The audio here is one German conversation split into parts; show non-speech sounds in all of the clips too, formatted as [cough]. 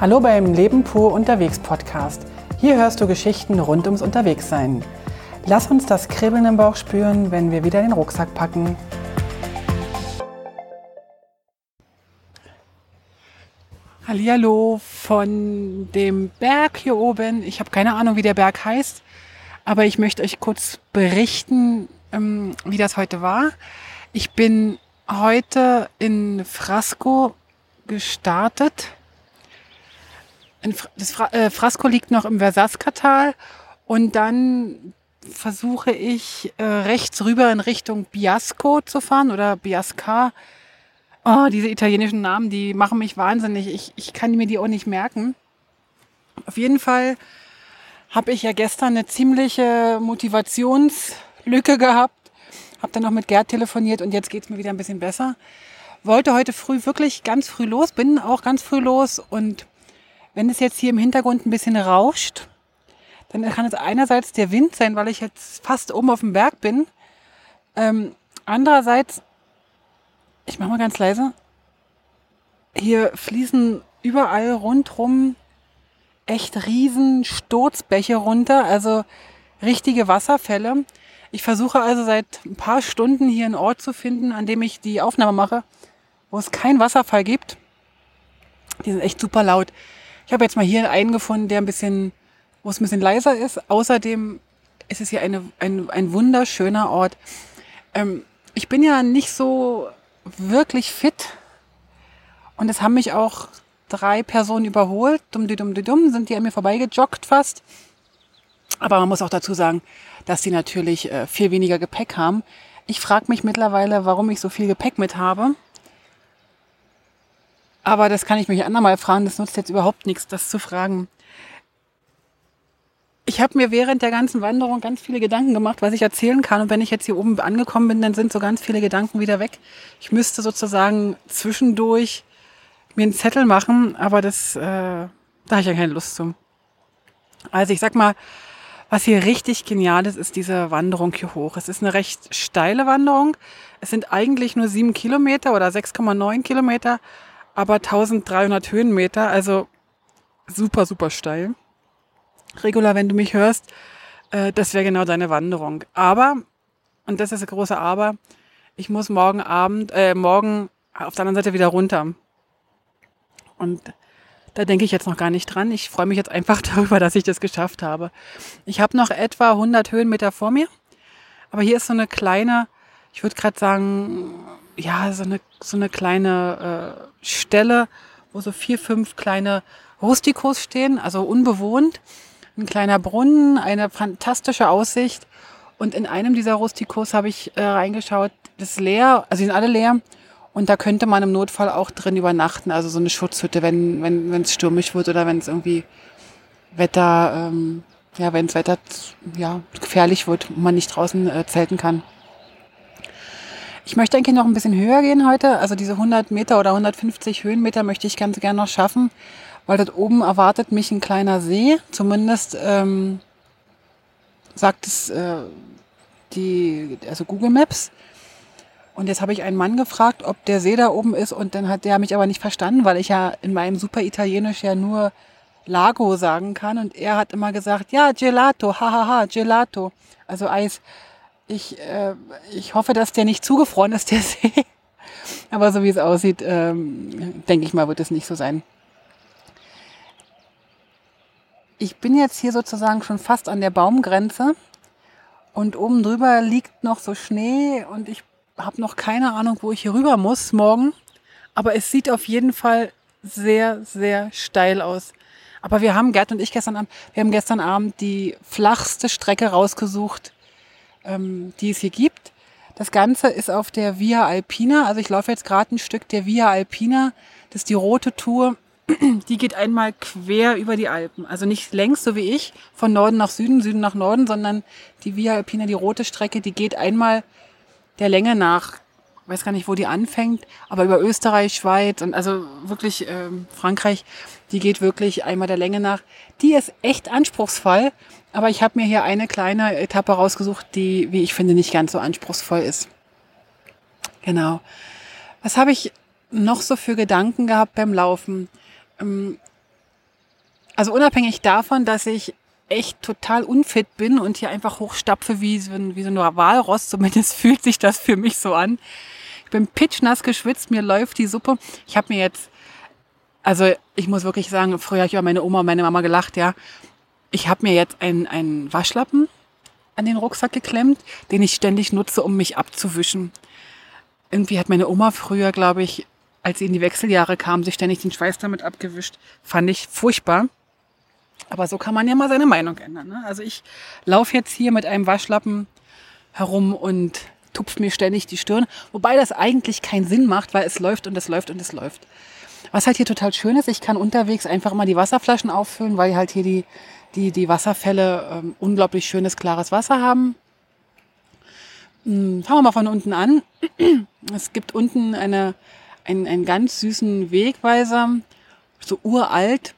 Hallo beim Leben pur unterwegs Podcast. Hier hörst du Geschichten rund ums Unterwegssein. Lass uns das Kribbeln im Bauch spüren, wenn wir wieder den Rucksack packen. Hallihallo von dem Berg hier oben. Ich habe keine Ahnung, wie der Berg heißt, aber ich möchte euch kurz berichten, ähm, wie das heute war. Ich bin heute in Frasco gestartet. Das Fra äh, Frasco liegt noch im Versaska-Tal und dann versuche ich äh, rechts rüber in Richtung Biasco zu fahren oder Biasca. Oh, diese italienischen Namen, die machen mich wahnsinnig. Ich, ich kann mir die auch nicht merken. Auf jeden Fall habe ich ja gestern eine ziemliche Motivationslücke gehabt. Habe dann noch mit Gerd telefoniert und jetzt geht es mir wieder ein bisschen besser. Wollte heute früh wirklich ganz früh los, bin auch ganz früh los und wenn es jetzt hier im Hintergrund ein bisschen rauscht, dann kann es einerseits der Wind sein, weil ich jetzt fast oben auf dem Berg bin. Ähm, andererseits, ich mache mal ganz leise, hier fließen überall rundrum echt riesen Sturzbäche runter, also richtige Wasserfälle. Ich versuche also seit ein paar Stunden hier einen Ort zu finden, an dem ich die Aufnahme mache, wo es keinen Wasserfall gibt. Die sind echt super laut. Ich habe jetzt mal hier einen gefunden, der ein bisschen, wo es ein bisschen leiser ist. Außerdem ist es hier eine, ein, ein wunderschöner Ort. Ähm, ich bin ja nicht so wirklich fit und es haben mich auch drei Personen überholt. Dumm, die dumm, die dumm, sind die an mir vorbeigejoggt fast. Aber man muss auch dazu sagen, dass die natürlich äh, viel weniger Gepäck haben. Ich frage mich mittlerweile, warum ich so viel Gepäck mit habe. Aber das kann ich mich andermal fragen. Das nutzt jetzt überhaupt nichts, das zu fragen. Ich habe mir während der ganzen Wanderung ganz viele Gedanken gemacht, was ich erzählen kann. Und wenn ich jetzt hier oben angekommen bin, dann sind so ganz viele Gedanken wieder weg. Ich müsste sozusagen zwischendurch mir einen Zettel machen, aber das, äh, da habe ich ja keine Lust zu. Also ich sag mal, was hier richtig genial ist, ist diese Wanderung hier hoch. Es ist eine recht steile Wanderung. Es sind eigentlich nur sieben Kilometer oder 6,9 Kilometer, aber 1300 Höhenmeter, also super, super steil. Regula, wenn du mich hörst, äh, das wäre genau deine Wanderung. Aber, und das ist das große Aber, ich muss morgen Abend, äh, morgen auf der anderen Seite wieder runter. Und da denke ich jetzt noch gar nicht dran. Ich freue mich jetzt einfach [laughs] darüber, dass ich das geschafft habe. Ich habe noch etwa 100 Höhenmeter vor mir. Aber hier ist so eine kleine, ich würde gerade sagen, ja, so eine, so eine kleine äh, Stelle, wo so vier, fünf kleine Rustikos stehen, also unbewohnt. Ein kleiner Brunnen, eine fantastische Aussicht. Und in einem dieser Rustikos habe ich äh, reingeschaut, das ist leer, also die sind alle leer. Und da könnte man im Notfall auch drin übernachten, also so eine Schutzhütte, wenn wenn wenn, es stürmisch wird oder wenn es irgendwie Wetter, ähm, ja, wenn das Wetter ja, gefährlich wird und man nicht draußen äh, zelten kann. Ich möchte eigentlich noch ein bisschen höher gehen heute. Also diese 100 Meter oder 150 Höhenmeter möchte ich ganz gerne noch schaffen, weil dort oben erwartet mich ein kleiner See. Zumindest ähm, sagt es äh, die, also Google Maps. Und jetzt habe ich einen Mann gefragt, ob der See da oben ist und dann hat der mich aber nicht verstanden, weil ich ja in meinem super Italienisch ja nur Lago sagen kann und er hat immer gesagt, ja, Gelato, hahaha, Gelato, also Eis. Ich, äh, ich hoffe, dass der nicht zugefroren ist, der [laughs] See. aber so wie es aussieht, ähm, denke ich mal, wird es nicht so sein. Ich bin jetzt hier sozusagen schon fast an der Baumgrenze und oben drüber liegt noch so Schnee und ich habe noch keine Ahnung, wo ich hier rüber muss morgen. Aber es sieht auf jeden Fall sehr, sehr steil aus. Aber wir haben, Gerd und ich gestern Abend, wir haben gestern Abend die flachste Strecke rausgesucht, ähm, die es hier gibt. Das Ganze ist auf der Via Alpina. Also ich laufe jetzt gerade ein Stück der Via Alpina. Das ist die rote Tour. [clears throat] Die geht einmal quer über die Alpen. Also nicht längs, so wie ich, von Norden nach Süden, Süden nach Norden, sondern die Via Alpina, die rote Strecke, die geht einmal der Länge nach, weiß gar nicht, wo die anfängt, aber über Österreich, Schweiz und also wirklich ähm, Frankreich, die geht wirklich einmal der Länge nach. Die ist echt anspruchsvoll, aber ich habe mir hier eine kleine Etappe rausgesucht, die, wie ich finde, nicht ganz so anspruchsvoll ist. Genau. Was habe ich noch so für Gedanken gehabt beim Laufen? Ähm, Also unabhängig davon, dass ich echt total unfit bin und hier einfach hochstapfe wie so, ein, wie so ein Walross, [laughs] zumindest fühlt sich das für mich so an. Ich bin pitchnass geschwitzt, mir läuft die Suppe. Ich habe mir jetzt, also ich muss wirklich sagen, früher habe ich über meine Oma und meine Mama gelacht, ja. Ich habe mir jetzt einen, einen Waschlappen an den Rucksack geklemmt, den ich ständig nutze, um mich abzuwischen. Irgendwie hat meine Oma früher, glaube ich, als sie in die Wechseljahre kam, sich ständig den Schweiß damit abgewischt. Fand ich furchtbar. Aber so kann man ja mal seine Meinung ändern. Ne? Also ich laufe jetzt hier mit einem Waschlappen herum und tupf mir ständig die Stirn. Wobei das eigentlich keinen Sinn macht, weil es läuft und es läuft und es läuft. Was halt hier total schön ist, ich kann unterwegs einfach mal die Wasserflaschen auffüllen, weil halt hier die, die, die Wasserfälle ähm, unglaublich schönes, klares Wasser haben. Hm, fangen wir mal von unten an. [clears throat] Es gibt unten eine, einen, einen ganz süßen Wegweiser, so uralt.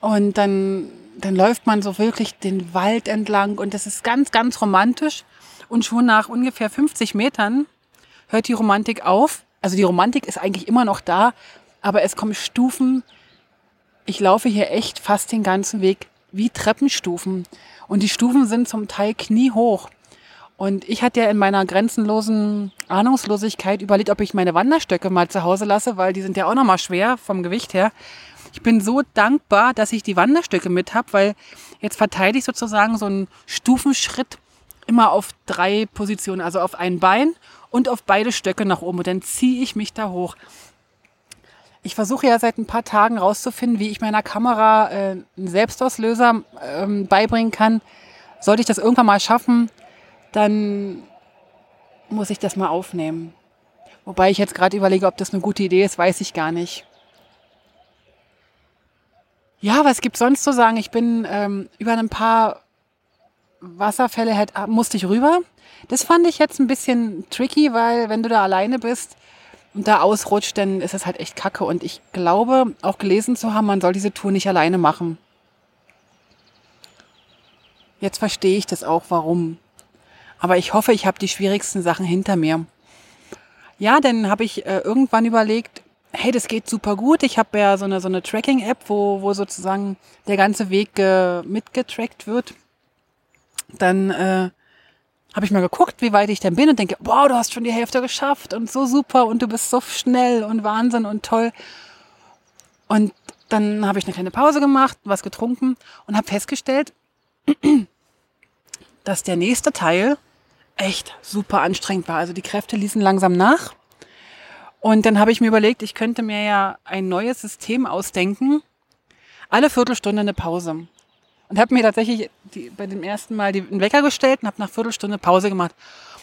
Und dann, dann läuft man so wirklich den Wald entlang und das ist ganz, ganz romantisch. Und schon nach ungefähr 50 Metern hört die Romantik auf. Also die Romantik ist eigentlich immer noch da, aber es kommen Stufen. Ich laufe hier echt fast den ganzen Weg wie Treppenstufen. Und die Stufen sind zum Teil kniehoch. Und ich hatte ja in meiner grenzenlosen Ahnungslosigkeit überlegt, ob ich meine Wanderstöcke mal zu Hause lasse, weil die sind ja auch nochmal schwer vom Gewicht her. Ich bin so dankbar, dass ich die Wanderstöcke mit habe, weil jetzt verteile ich sozusagen so einen Stufenschritt immer auf drei Positionen, also auf ein Bein und auf beide Stöcke nach oben. Und dann ziehe ich mich da hoch. Ich versuche ja seit ein paar Tagen rauszufinden, wie ich meiner Kamera äh, einen Selbstauslöser ähm, beibringen kann. Sollte ich das irgendwann mal schaffen, dann muss ich das mal aufnehmen. Wobei ich jetzt gerade überlege, ob das eine gute Idee ist, weiß ich gar nicht. Ja, was gibt sonst zu sagen? Ich bin ähm, über ein paar Wasserfälle halt, musste ich rüber. Das fand ich jetzt ein bisschen tricky, weil wenn du da alleine bist und da ausrutscht, dann ist es halt echt kacke. Und ich glaube, auch gelesen zu haben, man soll diese Tour nicht alleine machen. Jetzt verstehe ich das auch, warum. Aber ich hoffe, ich habe die schwierigsten Sachen hinter mir. Ja, dann habe ich äh, irgendwann überlegt, hey, das geht super gut. Ich habe ja so eine, so eine Tracking-App, wo, wo sozusagen der ganze Weg äh, mitgetrackt wird. Dann äh, habe ich mal geguckt, wie weit ich denn bin und denke, wow, du hast schon die Hälfte geschafft und so super und du bist so schnell und Wahnsinn und toll. Und dann habe ich eine kleine Pause gemacht, was getrunken und habe festgestellt, [clears throat] dass der nächste Teil echt super anstrengend war. Also die Kräfte ließen langsam nach. Und dann habe ich mir überlegt, ich könnte mir ja ein neues System ausdenken. Alle Viertelstunde eine Pause. Und habe mir tatsächlich die, bei dem ersten Mal den Wecker gestellt und habe nach Viertelstunde Pause gemacht.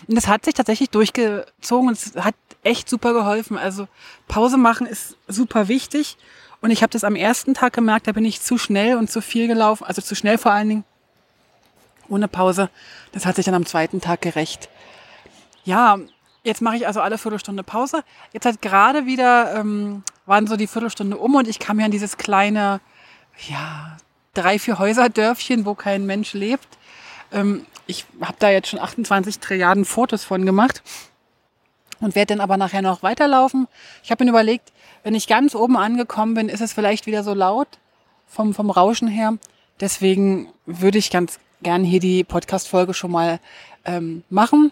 Und das hat sich tatsächlich durchgezogen und es hat echt super geholfen. Also Pause machen ist super wichtig. Und ich habe das am ersten Tag gemerkt, da bin ich zu schnell und zu viel gelaufen, also zu schnell vor allen Dingen, ohne Pause. Das hat sich dann am zweiten Tag gerecht. Ja, Jetzt mache ich also alle Viertelstunde Pause. Jetzt hat gerade wieder, ähm, waren so die Viertelstunde um und ich kam ja in dieses kleine, ja, drei, vier Häuserdörfchen, wo kein Mensch lebt. Ähm, ich habe da jetzt schon 28 Trilliarden Fotos von gemacht und werde dann aber nachher noch weiterlaufen. Ich habe mir überlegt, wenn ich ganz oben angekommen bin, ist es vielleicht wieder so laut vom, vom Rauschen her. Deswegen würde ich ganz gern hier die Podcast-Folge schon mal ähm, machen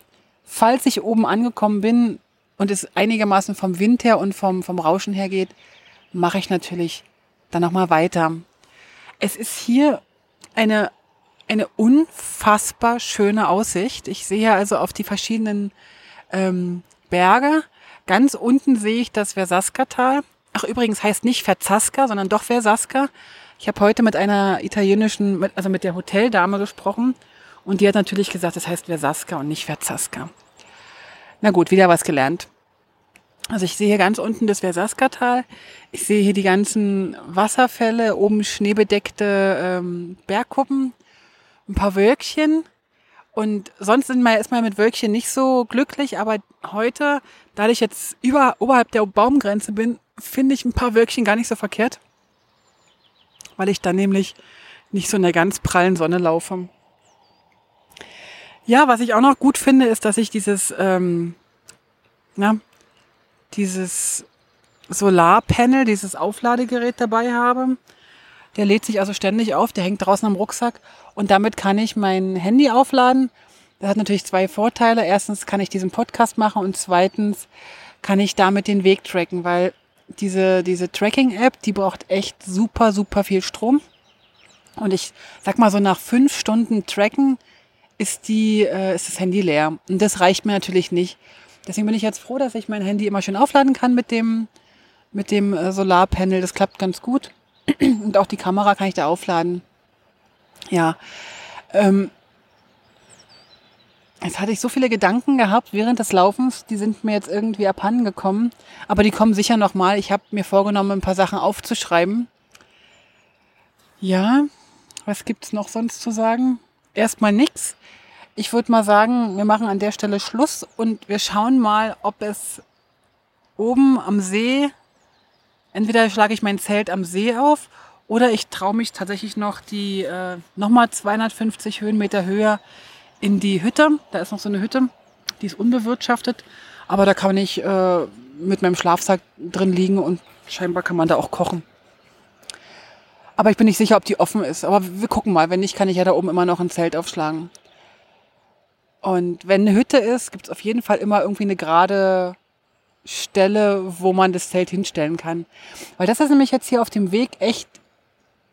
falls ich oben angekommen bin und es einigermaßen vom Wind her und vom, vom Rauschen her geht, mache ich natürlich dann nochmal weiter. Es ist hier eine, eine unfassbar schöne Aussicht. Ich sehe also auf die verschiedenen ähm, Berge. Ganz unten sehe ich das Versaska-Tal. Ach, übrigens heißt nicht Verzaska, sondern doch Versaska. Ich habe heute mit einer italienischen, also mit der Hoteldame gesprochen und die hat natürlich gesagt, das heißt Versaska und nicht Verzaska. Na gut, wieder was gelernt. Also ich sehe hier ganz unten das Versaska-Tal. Ich sehe hier die ganzen Wasserfälle, oben schneebedeckte ähm, Bergkuppen, ein paar Wölkchen. Und sonst sind wir erstmal mit Wölkchen nicht so glücklich, aber heute, da ich jetzt über, oberhalb der Baumgrenze bin, finde ich ein paar Wölkchen gar nicht so verkehrt. Weil ich dann nämlich nicht so in der ganz prallen Sonne laufe. Ja, was ich auch noch gut finde, ist, dass ich dieses, ähm, na, dieses Solarpanel, dieses Aufladegerät dabei habe. Der lädt sich also ständig auf, der hängt draußen am Rucksack und damit kann ich mein Handy aufladen. Das hat natürlich zwei Vorteile. Erstens kann ich diesen Podcast machen und zweitens kann ich damit den Weg tracken, weil diese, diese Tracking-App, die braucht echt super, super viel Strom. Und ich sag mal so nach fünf Stunden Tracken ist die, äh, ist das Handy leer. Und das reicht mir natürlich nicht. Deswegen bin ich jetzt froh, dass ich mein Handy immer schön aufladen kann mit dem, mit dem äh, Solarpanel. Das klappt ganz gut. [clears throat] Und auch die Kamera kann ich da aufladen. Ja. Ähm, Jetzt hatte ich so viele Gedanken gehabt während des Laufens, die sind mir jetzt irgendwie abhanden gekommen. Aber die kommen sicher nochmal. Ich habe mir vorgenommen, ein paar Sachen aufzuschreiben. Ja, was gibt's noch sonst zu sagen? Erstmal nichts. Ich würde mal sagen, wir machen an der Stelle Schluss und wir schauen mal, ob es oben am See, entweder schlage ich mein Zelt am See auf oder ich traue mich tatsächlich noch die äh, nochmal 250 Höhenmeter höher in die Hütte. Da ist noch so eine Hütte, die ist unbewirtschaftet, aber da kann ich äh, mit meinem Schlafsack drin liegen und scheinbar kann man da auch kochen. Aber ich bin nicht sicher, ob die offen ist. Aber wir gucken mal. Wenn nicht, kann ich ja da oben immer noch ein Zelt aufschlagen. Und wenn eine Hütte ist, gibt es auf jeden Fall immer irgendwie eine gerade Stelle, wo man das Zelt hinstellen kann. Weil das ist nämlich jetzt hier auf dem Weg echt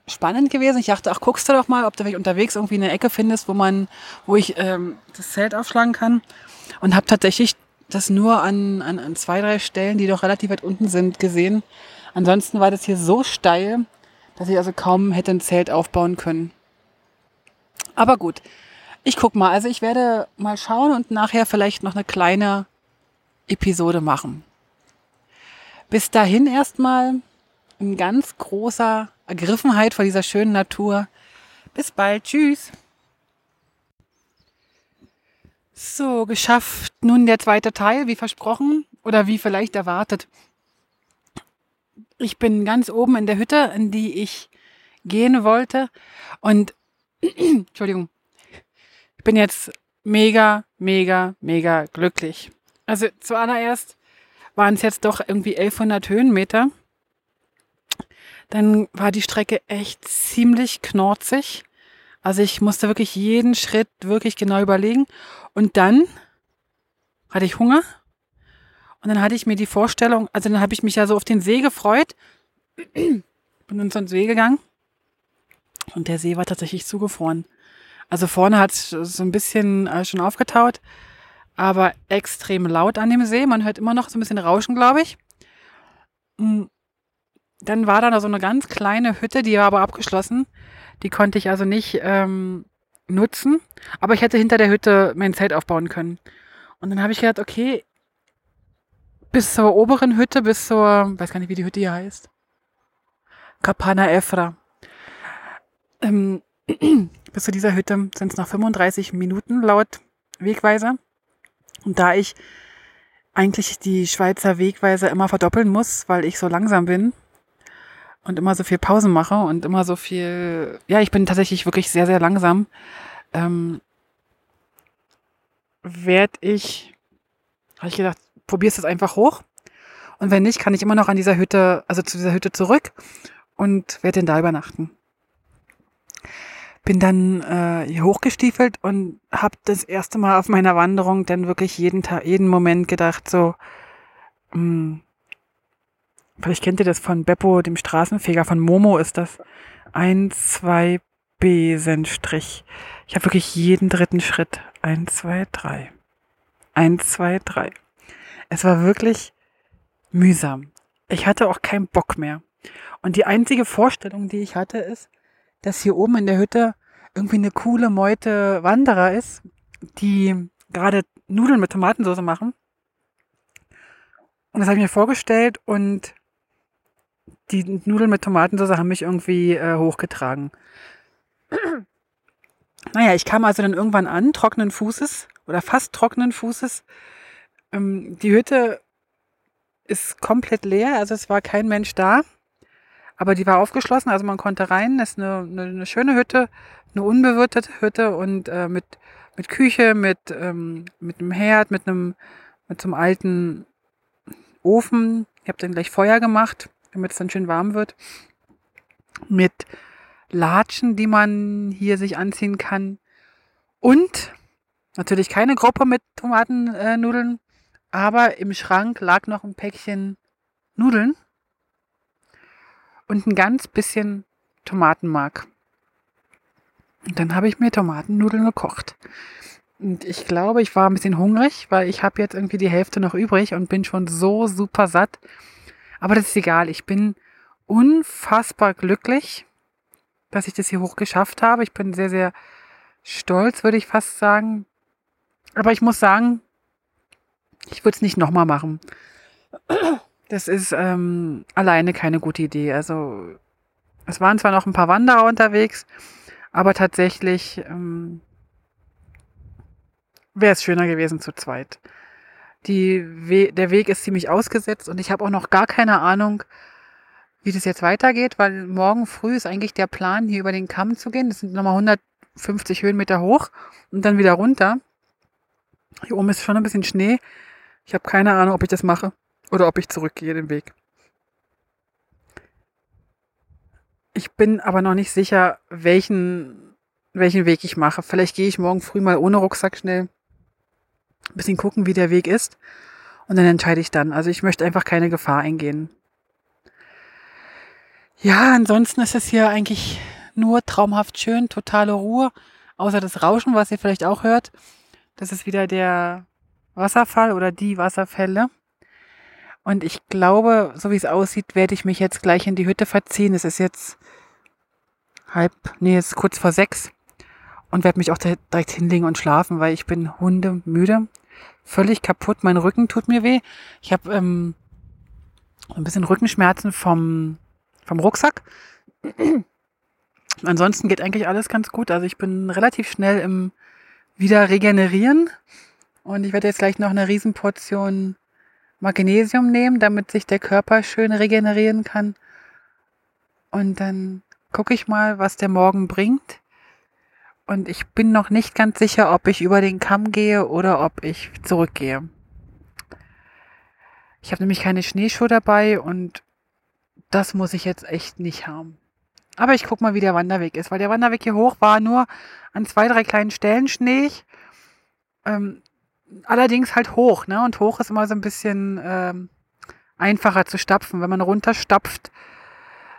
spannend gewesen. Ich dachte, ach, guckst du doch mal, ob du vielleicht unterwegs irgendwie eine Ecke findest, wo man, wo ich ähm, das Zelt aufschlagen kann. Und habe tatsächlich das nur an, an, an zwei, drei Stellen, die doch relativ weit unten sind, gesehen. Ansonsten war das hier so steil, dass ich also kaum hätte ein Zelt aufbauen können. Aber gut, ich guck mal. Also ich werde mal schauen und nachher vielleicht noch eine kleine Episode machen. Bis dahin erstmal ein ganz großer Ergriffenheit vor dieser schönen Natur. Bis bald. Tschüss. So, geschafft. Nun der zweite Teil, wie versprochen oder wie vielleicht erwartet. Ich bin ganz oben in der Hütte, in die ich gehen wollte. Und, [clears throat] Entschuldigung, ich bin jetzt mega, mega, mega glücklich. Also zuallererst waren es jetzt doch irgendwie 1100 Höhenmeter dann war die Strecke echt ziemlich knorzig. Also ich musste wirklich jeden Schritt wirklich genau überlegen. Und dann hatte ich Hunger. Und dann hatte ich mir die Vorstellung, also dann habe ich mich ja so auf den See gefreut. Bin dann zum See gegangen. Und der See war tatsächlich zugefroren. Also vorne hat es so ein bisschen äh, schon aufgetaut, aber extrem laut an dem See. Man hört immer noch so ein bisschen Rauschen, glaube ich. Mm dann war da noch so eine ganz kleine Hütte, die war aber abgeschlossen. Die konnte ich also nicht ähm, nutzen. Aber ich hätte hinter der Hütte mein Zelt aufbauen können. Und dann habe ich gedacht, okay, bis zur oberen Hütte, bis zur, weiß gar nicht, wie die Hütte hier heißt. Capana Efra. Ähm, [clears throat] bis zu dieser Hütte sind es noch 35 Minuten laut Wegweiser. Und da ich eigentlich die Schweizer Wegweiser immer verdoppeln muss, weil ich so langsam bin, und immer so viel Pausen mache und immer so viel, ja, ich bin tatsächlich wirklich sehr, sehr langsam, ähm, werde ich, habe ich gedacht, probierst es einfach hoch. Und wenn nicht, kann ich immer noch an dieser Hütte, also zu dieser Hütte zurück und werde dann da übernachten. Bin dann äh, hier hochgestiefelt und habe das erste Mal auf meiner Wanderung dann wirklich jeden Tag, jeden Moment gedacht, so, mh, hm, Vielleicht kennt ihr das von Beppo, dem Straßenfeger, von Momo ist das. Ein, zwei Besenstrich. Ich habe wirklich jeden dritten Schritt. Ein, zwei, drei. Eins, zwei, drei. Es war wirklich mühsam. Ich hatte auch keinen Bock mehr. Und die einzige Vorstellung, die ich hatte, ist, dass hier oben in der Hütte irgendwie eine coole Meute Wanderer ist, die gerade Nudeln mit Tomatensauce machen. Und das habe ich mir vorgestellt und die Nudeln mit Tomatensauce haben mich irgendwie äh, hochgetragen. [clears throat] naja, ich kam also dann irgendwann an, trockenen Fußes oder fast trockenen Fußes. Ähm, die Hütte ist komplett leer, also es war kein Mensch da. Aber die war aufgeschlossen, also man konnte rein. Das ist eine, eine, eine schöne Hütte, eine unbewirtete Hütte und äh, mit, mit Küche, mit, ähm, mit einem Herd, mit einem, mit so einem alten Ofen. Ich habe dann gleich Feuer gemacht damit es dann schön warm wird. Mit Latschen, die man hier sich anziehen kann. Und natürlich keine Gruppe mit Tomatennudeln, aber im Schrank lag noch ein Päckchen Nudeln und ein ganz bisschen Tomatenmark. Und dann habe ich mir Tomatennudeln gekocht. Und ich glaube, ich war ein bisschen hungrig, weil ich habe jetzt irgendwie die Hälfte noch übrig und bin schon so super satt. Aber das ist egal. Ich bin unfassbar glücklich, dass ich das hier hoch geschafft habe. Ich bin sehr, sehr stolz, würde ich fast sagen. Aber ich muss sagen, ich würde es nicht nochmal machen. Das ist ähm, alleine keine gute Idee. Also es waren zwar noch ein paar Wanderer unterwegs, aber tatsächlich ähm, wäre es schöner gewesen zu zweit. Die We der Weg ist ziemlich ausgesetzt und ich habe auch noch gar keine Ahnung, wie das jetzt weitergeht, weil morgen früh ist eigentlich der Plan, hier über den Kamm zu gehen. Das sind nochmal 150 Höhenmeter hoch und dann wieder runter. Hier oben ist schon ein bisschen Schnee. Ich habe keine Ahnung, ob ich das mache oder ob ich zurückgehe den Weg. Ich bin aber noch nicht sicher, welchen, welchen Weg ich mache. Vielleicht gehe ich morgen früh mal ohne Rucksack schnell ein bisschen gucken, wie der Weg ist. Und dann entscheide ich dann. Also ich möchte einfach keine Gefahr eingehen. Ja, ansonsten ist es hier eigentlich nur traumhaft schön, totale Ruhe, außer das Rauschen, was ihr vielleicht auch hört. Das ist wieder der Wasserfall oder die Wasserfälle. Und ich glaube, so wie es aussieht, werde ich mich jetzt gleich in die Hütte verziehen. Es ist jetzt halb, nee, es ist kurz vor sechs. Und werde mich auch direkt hinlegen und schlafen, weil ich bin hundemüde. Völlig kaputt. Mein Rücken tut mir weh. Ich habe ähm, ein bisschen Rückenschmerzen vom, vom Rucksack. Ansonsten geht eigentlich alles ganz gut. Also ich bin relativ schnell im wieder regenerieren. Und ich werde jetzt gleich noch eine Riesenportion Magnesium nehmen, damit sich der Körper schön regenerieren kann. Und dann gucke ich mal, was der Morgen bringt. Und ich bin noch nicht ganz sicher, ob ich über den Kamm gehe oder ob ich zurückgehe. Ich habe nämlich keine Schneeschuhe dabei und das muss ich jetzt echt nicht haben. Aber ich guck mal, wie der Wanderweg ist, weil der Wanderweg hier hoch war nur an zwei, drei kleinen Stellen schneeig. Ähm, allerdings halt hoch, ne? Und hoch ist immer so ein bisschen ähm, einfacher zu stapfen. Wenn man runterstapft,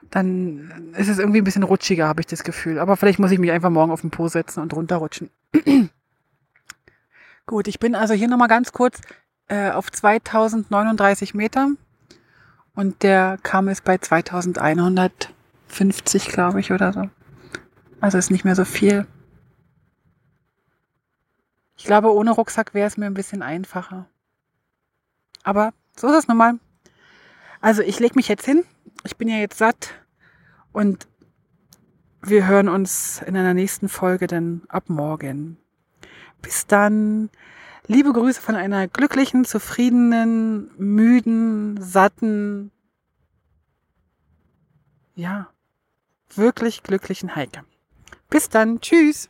dann ist es irgendwie ein bisschen rutschiger, habe ich das Gefühl. Aber vielleicht muss ich mich einfach morgen auf den Po setzen und runterrutschen. [clears throat] Gut, ich bin also hier nochmal ganz kurz äh, auf 2039 Meter und der Kamm ist bei 2150, glaube ich, oder so. Also ist nicht mehr so viel. Ich glaube, ohne Rucksack wäre es mir ein bisschen einfacher. Aber so ist es nun mal. Also ich lege mich jetzt hin. Ich bin ja jetzt satt. Und wir hören uns in einer nächsten Folge dann ab morgen. Bis dann. Liebe Grüße von einer glücklichen, zufriedenen, müden, satten, ja, wirklich glücklichen Heike. Bis dann. Tschüss.